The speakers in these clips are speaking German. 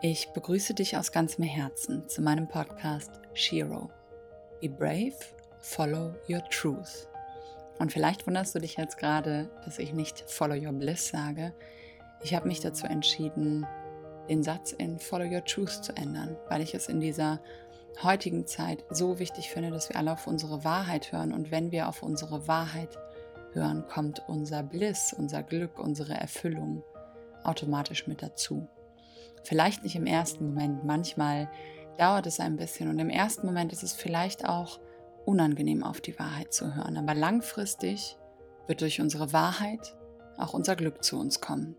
Ich begrüße dich aus ganzem Herzen zu meinem Podcast Shiro. Be brave, follow your truth. Und vielleicht wunderst du dich jetzt gerade, dass ich nicht follow your bliss sage. Ich habe mich dazu entschieden, den Satz in follow your truth zu ändern, weil ich es in dieser heutigen Zeit so wichtig finde, dass wir alle auf unsere Wahrheit hören. Und wenn wir auf unsere Wahrheit hören, kommt unser Bliss, unser Glück, unsere Erfüllung automatisch mit dazu. Vielleicht nicht im ersten Moment, manchmal dauert es ein bisschen und im ersten Moment ist es vielleicht auch unangenehm auf die Wahrheit zu hören, aber langfristig wird durch unsere Wahrheit auch unser Glück zu uns kommen.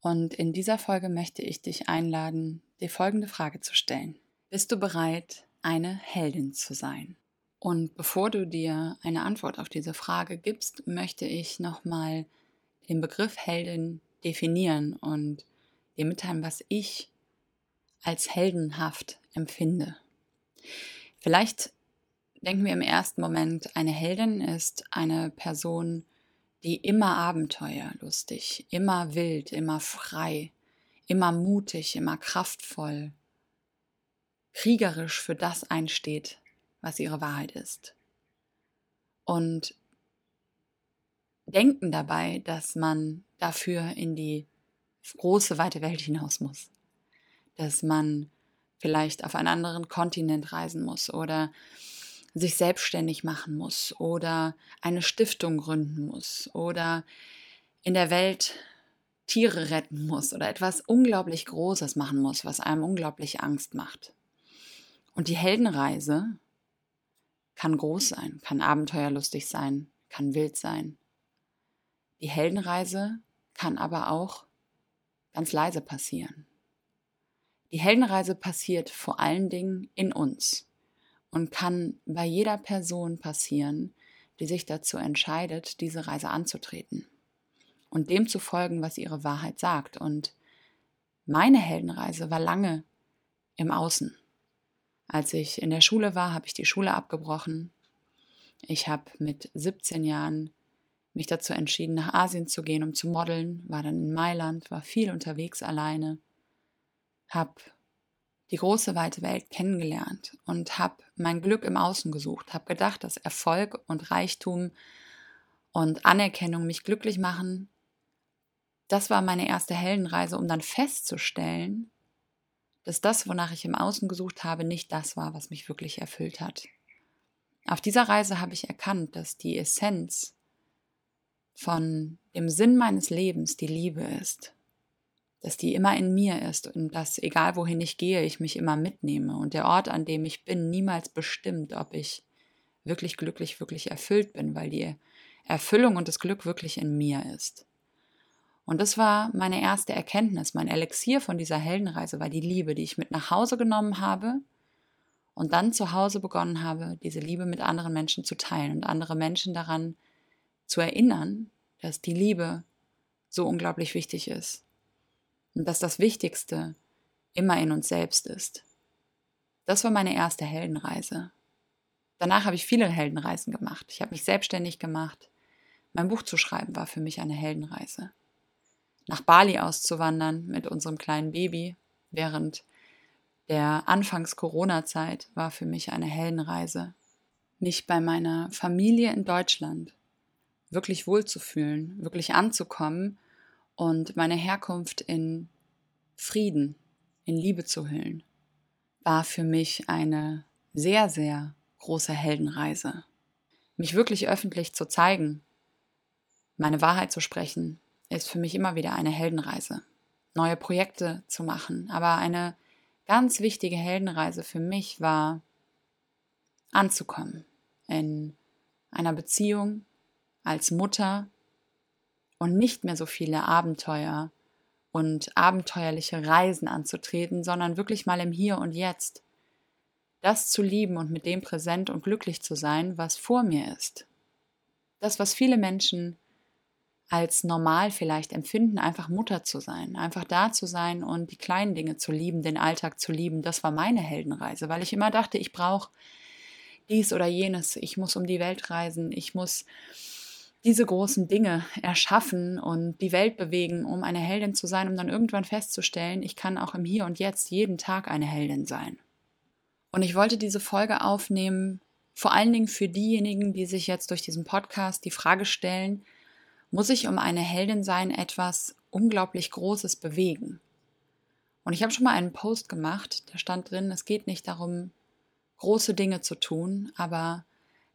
Und in dieser Folge möchte ich dich einladen, dir folgende Frage zu stellen. Bist du bereit, eine Heldin zu sein? Und bevor du dir eine Antwort auf diese Frage gibst, möchte ich nochmal den Begriff Heldin definieren und dir mitteilen, was ich als heldenhaft empfinde. Vielleicht denken wir im ersten Moment, eine Heldin ist eine Person, die immer abenteuerlustig, immer wild, immer frei, immer mutig, immer kraftvoll, kriegerisch für das einsteht, was ihre Wahrheit ist. Und denken dabei, dass man dafür in die große, weite Welt hinaus muss. Dass man vielleicht auf einen anderen Kontinent reisen muss oder sich selbstständig machen muss oder eine Stiftung gründen muss oder in der Welt Tiere retten muss oder etwas unglaublich Großes machen muss, was einem unglaublich Angst macht. Und die Heldenreise kann groß sein, kann abenteuerlustig sein, kann wild sein. Die Heldenreise kann aber auch ganz leise passieren. Die Heldenreise passiert vor allen Dingen in uns und kann bei jeder Person passieren, die sich dazu entscheidet, diese Reise anzutreten und dem zu folgen, was ihre Wahrheit sagt. Und meine Heldenreise war lange im Außen. Als ich in der Schule war, habe ich die Schule abgebrochen. Ich habe mit 17 Jahren mich dazu entschieden, nach Asien zu gehen, um zu modeln, war dann in Mailand, war viel unterwegs alleine, habe die große weite Welt kennengelernt und habe mein Glück im Außen gesucht, habe gedacht, dass Erfolg und Reichtum und Anerkennung mich glücklich machen. Das war meine erste Heldenreise, um dann festzustellen, dass das, wonach ich im Außen gesucht habe, nicht das war, was mich wirklich erfüllt hat. Auf dieser Reise habe ich erkannt, dass die Essenz von dem Sinn meines Lebens die Liebe ist. Dass die immer in mir ist und dass, egal wohin ich gehe, ich mich immer mitnehme und der Ort, an dem ich bin, niemals bestimmt, ob ich wirklich glücklich, wirklich erfüllt bin, weil die Erfüllung und das Glück wirklich in mir ist. Und das war meine erste Erkenntnis, mein Elixier von dieser Heldenreise war die Liebe, die ich mit nach Hause genommen habe und dann zu Hause begonnen habe, diese Liebe mit anderen Menschen zu teilen und andere Menschen daran zu erinnern, dass die Liebe so unglaublich wichtig ist und dass das Wichtigste immer in uns selbst ist. Das war meine erste Heldenreise. Danach habe ich viele Heldenreisen gemacht. Ich habe mich selbstständig gemacht. Mein Buch zu schreiben war für mich eine Heldenreise. Nach Bali auszuwandern mit unserem kleinen Baby während der Anfangs-Corona-Zeit war für mich eine Heldenreise. Mich bei meiner Familie in Deutschland wirklich wohlzufühlen, wirklich anzukommen und meine Herkunft in Frieden, in Liebe zu hüllen, war für mich eine sehr, sehr große Heldenreise. Mich wirklich öffentlich zu zeigen, meine Wahrheit zu sprechen, ist für mich immer wieder eine Heldenreise. Neue Projekte zu machen, aber eine ganz wichtige Heldenreise für mich war anzukommen in einer Beziehung, als Mutter und nicht mehr so viele Abenteuer und abenteuerliche Reisen anzutreten, sondern wirklich mal im Hier und Jetzt. Das zu lieben und mit dem präsent und glücklich zu sein, was vor mir ist. Das, was viele Menschen als normal vielleicht empfinden, einfach Mutter zu sein, einfach da zu sein und die kleinen Dinge zu lieben, den Alltag zu lieben, das war meine Heldenreise, weil ich immer dachte, ich brauche dies oder jenes, ich muss um die Welt reisen, ich muss diese großen Dinge erschaffen und die Welt bewegen, um eine Heldin zu sein, um dann irgendwann festzustellen, ich kann auch im Hier und Jetzt jeden Tag eine Heldin sein. Und ich wollte diese Folge aufnehmen, vor allen Dingen für diejenigen, die sich jetzt durch diesen Podcast die Frage stellen, muss ich um eine Heldin sein etwas unglaublich Großes bewegen? Und ich habe schon mal einen Post gemacht, da stand drin, es geht nicht darum, große Dinge zu tun, aber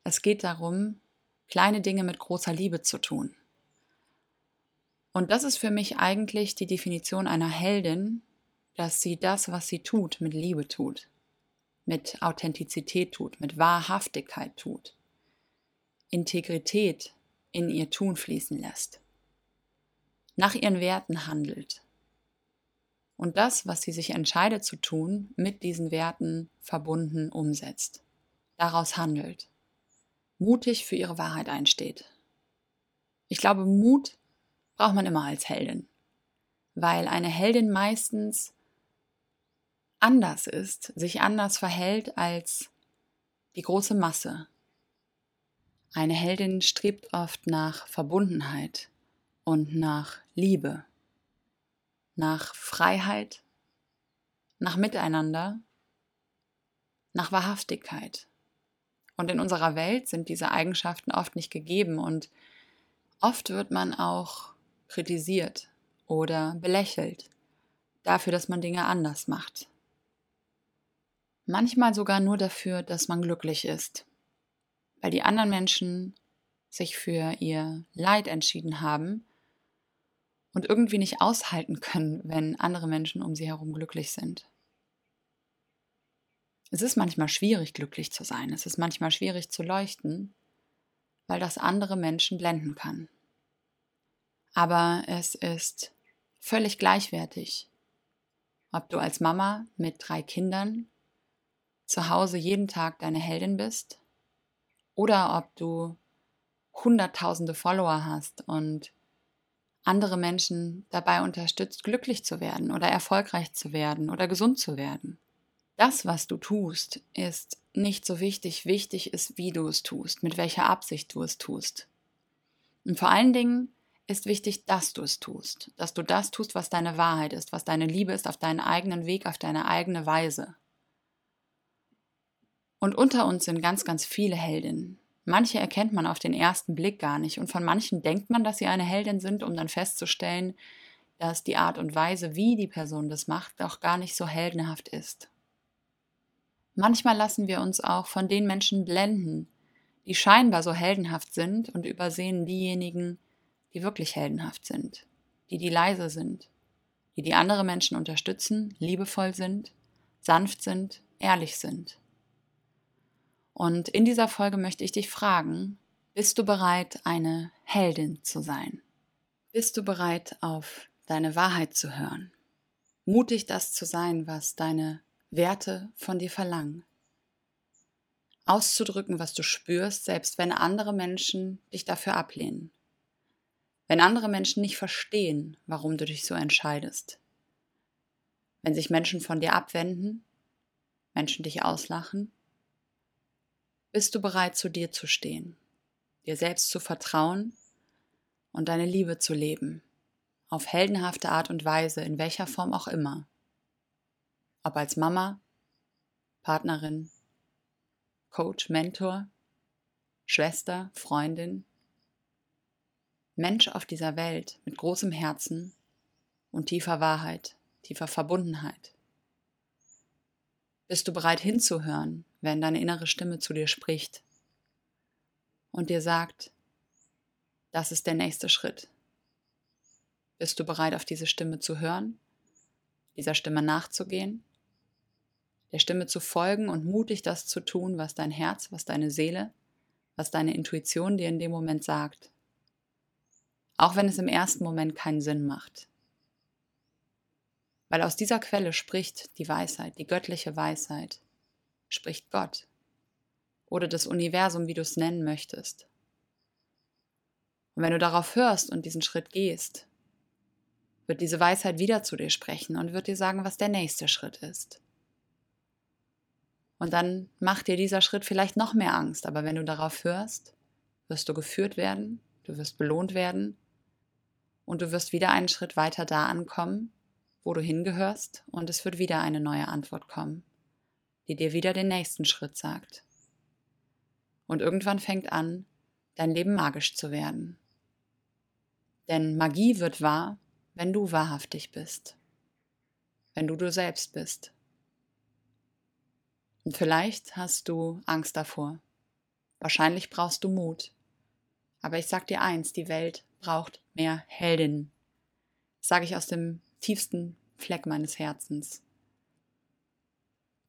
es geht darum, kleine Dinge mit großer Liebe zu tun. Und das ist für mich eigentlich die Definition einer Heldin, dass sie das, was sie tut, mit Liebe tut, mit Authentizität tut, mit Wahrhaftigkeit tut, Integrität in ihr Tun fließen lässt, nach ihren Werten handelt und das, was sie sich entscheidet zu tun, mit diesen Werten verbunden umsetzt, daraus handelt, mutig für ihre Wahrheit einsteht. Ich glaube, Mut braucht man immer als Heldin, weil eine Heldin meistens anders ist, sich anders verhält als die große Masse. Eine Heldin strebt oft nach Verbundenheit und nach Liebe nach Freiheit, nach Miteinander, nach Wahrhaftigkeit. Und in unserer Welt sind diese Eigenschaften oft nicht gegeben und oft wird man auch kritisiert oder belächelt dafür, dass man Dinge anders macht. Manchmal sogar nur dafür, dass man glücklich ist, weil die anderen Menschen sich für ihr Leid entschieden haben und irgendwie nicht aushalten können, wenn andere Menschen um sie herum glücklich sind. Es ist manchmal schwierig, glücklich zu sein. Es ist manchmal schwierig zu leuchten, weil das andere Menschen blenden kann. Aber es ist völlig gleichwertig, ob du als Mama mit drei Kindern zu Hause jeden Tag deine Heldin bist oder ob du hunderttausende Follower hast und andere Menschen dabei unterstützt, glücklich zu werden oder erfolgreich zu werden oder gesund zu werden. Das, was du tust, ist nicht so wichtig. Wichtig ist, wie du es tust, mit welcher Absicht du es tust. Und vor allen Dingen ist wichtig, dass du es tust, dass du das tust, was deine Wahrheit ist, was deine Liebe ist, auf deinen eigenen Weg, auf deine eigene Weise. Und unter uns sind ganz, ganz viele Heldinnen. Manche erkennt man auf den ersten Blick gar nicht und von manchen denkt man, dass sie eine Heldin sind, um dann festzustellen, dass die Art und Weise, wie die Person das macht, auch gar nicht so heldenhaft ist. Manchmal lassen wir uns auch von den Menschen blenden, die scheinbar so heldenhaft sind und übersehen diejenigen, die wirklich heldenhaft sind, die die leise sind, die die andere Menschen unterstützen, liebevoll sind, sanft sind, ehrlich sind. Und in dieser Folge möchte ich dich fragen, bist du bereit, eine Heldin zu sein? Bist du bereit, auf deine Wahrheit zu hören? Mutig das zu sein, was deine Werte von dir verlangen. Auszudrücken, was du spürst, selbst wenn andere Menschen dich dafür ablehnen. Wenn andere Menschen nicht verstehen, warum du dich so entscheidest. Wenn sich Menschen von dir abwenden, Menschen dich auslachen bist du bereit, zu dir zu stehen, dir selbst zu vertrauen und deine Liebe zu leben, auf heldenhafte Art und Weise, in welcher Form auch immer. Ob als Mama, Partnerin, Coach, Mentor, Schwester, Freundin, Mensch auf dieser Welt mit großem Herzen und tiefer Wahrheit, tiefer Verbundenheit. Bist du bereit hinzuhören, wenn deine innere Stimme zu dir spricht und dir sagt, das ist der nächste Schritt? Bist du bereit, auf diese Stimme zu hören, dieser Stimme nachzugehen, der Stimme zu folgen und mutig das zu tun, was dein Herz, was deine Seele, was deine Intuition dir in dem Moment sagt? Auch wenn es im ersten Moment keinen Sinn macht. Weil aus dieser Quelle spricht die Weisheit, die göttliche Weisheit, spricht Gott oder das Universum, wie du es nennen möchtest. Und wenn du darauf hörst und diesen Schritt gehst, wird diese Weisheit wieder zu dir sprechen und wird dir sagen, was der nächste Schritt ist. Und dann macht dir dieser Schritt vielleicht noch mehr Angst, aber wenn du darauf hörst, wirst du geführt werden, du wirst belohnt werden und du wirst wieder einen Schritt weiter da ankommen, wo du hingehörst und es wird wieder eine neue Antwort kommen, die dir wieder den nächsten Schritt sagt. Und irgendwann fängt an, dein Leben magisch zu werden. Denn Magie wird wahr, wenn du wahrhaftig bist, wenn du du selbst bist. Und vielleicht hast du Angst davor. Wahrscheinlich brauchst du Mut. Aber ich sag dir eins, die Welt braucht mehr Heldinnen. Sage ich aus dem tiefsten Fleck meines Herzens.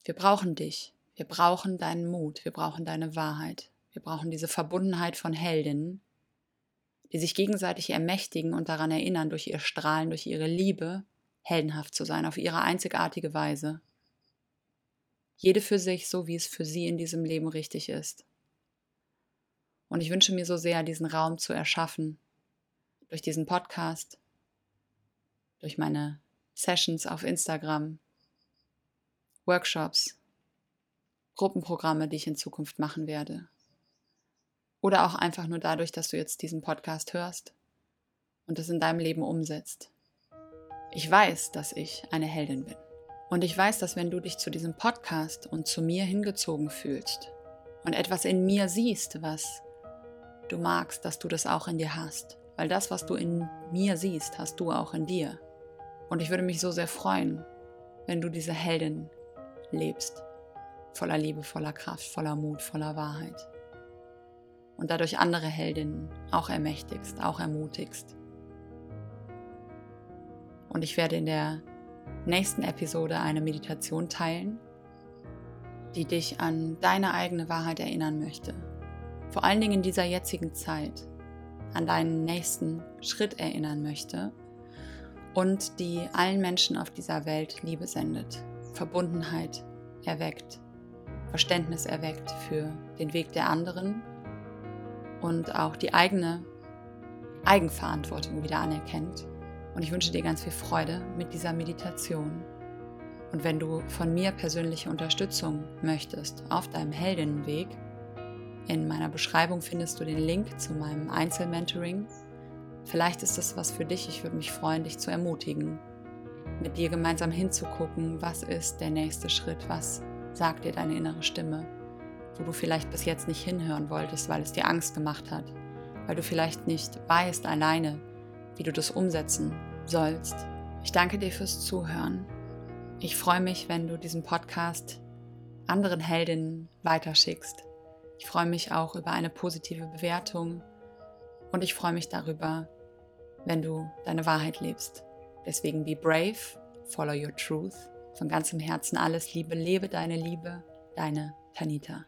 Wir brauchen dich. Wir brauchen deinen Mut. Wir brauchen deine Wahrheit. Wir brauchen diese Verbundenheit von Heldinnen, die sich gegenseitig ermächtigen und daran erinnern, durch ihr Strahlen, durch ihre Liebe, heldenhaft zu sein, auf ihre einzigartige Weise. Jede für sich, so wie es für sie in diesem Leben richtig ist. Und ich wünsche mir so sehr, diesen Raum zu erschaffen, durch diesen Podcast, durch meine Sessions auf Instagram, Workshops, Gruppenprogramme, die ich in Zukunft machen werde. Oder auch einfach nur dadurch, dass du jetzt diesen Podcast hörst und es in deinem Leben umsetzt. Ich weiß, dass ich eine Heldin bin. Und ich weiß, dass wenn du dich zu diesem Podcast und zu mir hingezogen fühlst und etwas in mir siehst, was du magst, dass du das auch in dir hast. Weil das, was du in mir siehst, hast du auch in dir. Und ich würde mich so sehr freuen, wenn du diese Heldin lebst. Voller Liebe, voller Kraft, voller Mut, voller Wahrheit. Und dadurch andere Heldinnen auch ermächtigst, auch ermutigst. Und ich werde in der nächsten Episode eine Meditation teilen, die dich an deine eigene Wahrheit erinnern möchte. Vor allen Dingen in dieser jetzigen Zeit an deinen nächsten Schritt erinnern möchte und die allen Menschen auf dieser Welt Liebe sendet, Verbundenheit erweckt, Verständnis erweckt für den Weg der anderen und auch die eigene Eigenverantwortung wieder anerkennt und ich wünsche dir ganz viel Freude mit dieser Meditation. Und wenn du von mir persönliche Unterstützung möchtest auf deinem Heldinnenweg, in meiner Beschreibung findest du den Link zu meinem Einzelmentoring. Vielleicht ist das was für dich. Ich würde mich freuen, dich zu ermutigen, mit dir gemeinsam hinzugucken, was ist der nächste Schritt, was sagt dir deine innere Stimme, wo du vielleicht bis jetzt nicht hinhören wolltest, weil es dir Angst gemacht hat, weil du vielleicht nicht weißt alleine, wie du das umsetzen sollst. Ich danke dir fürs Zuhören. Ich freue mich, wenn du diesen Podcast anderen Heldinnen weiterschickst. Ich freue mich auch über eine positive Bewertung und ich freue mich darüber, wenn du deine Wahrheit lebst. Deswegen be brave, follow your truth. Von ganzem Herzen alles Liebe, lebe deine Liebe, deine Tanita.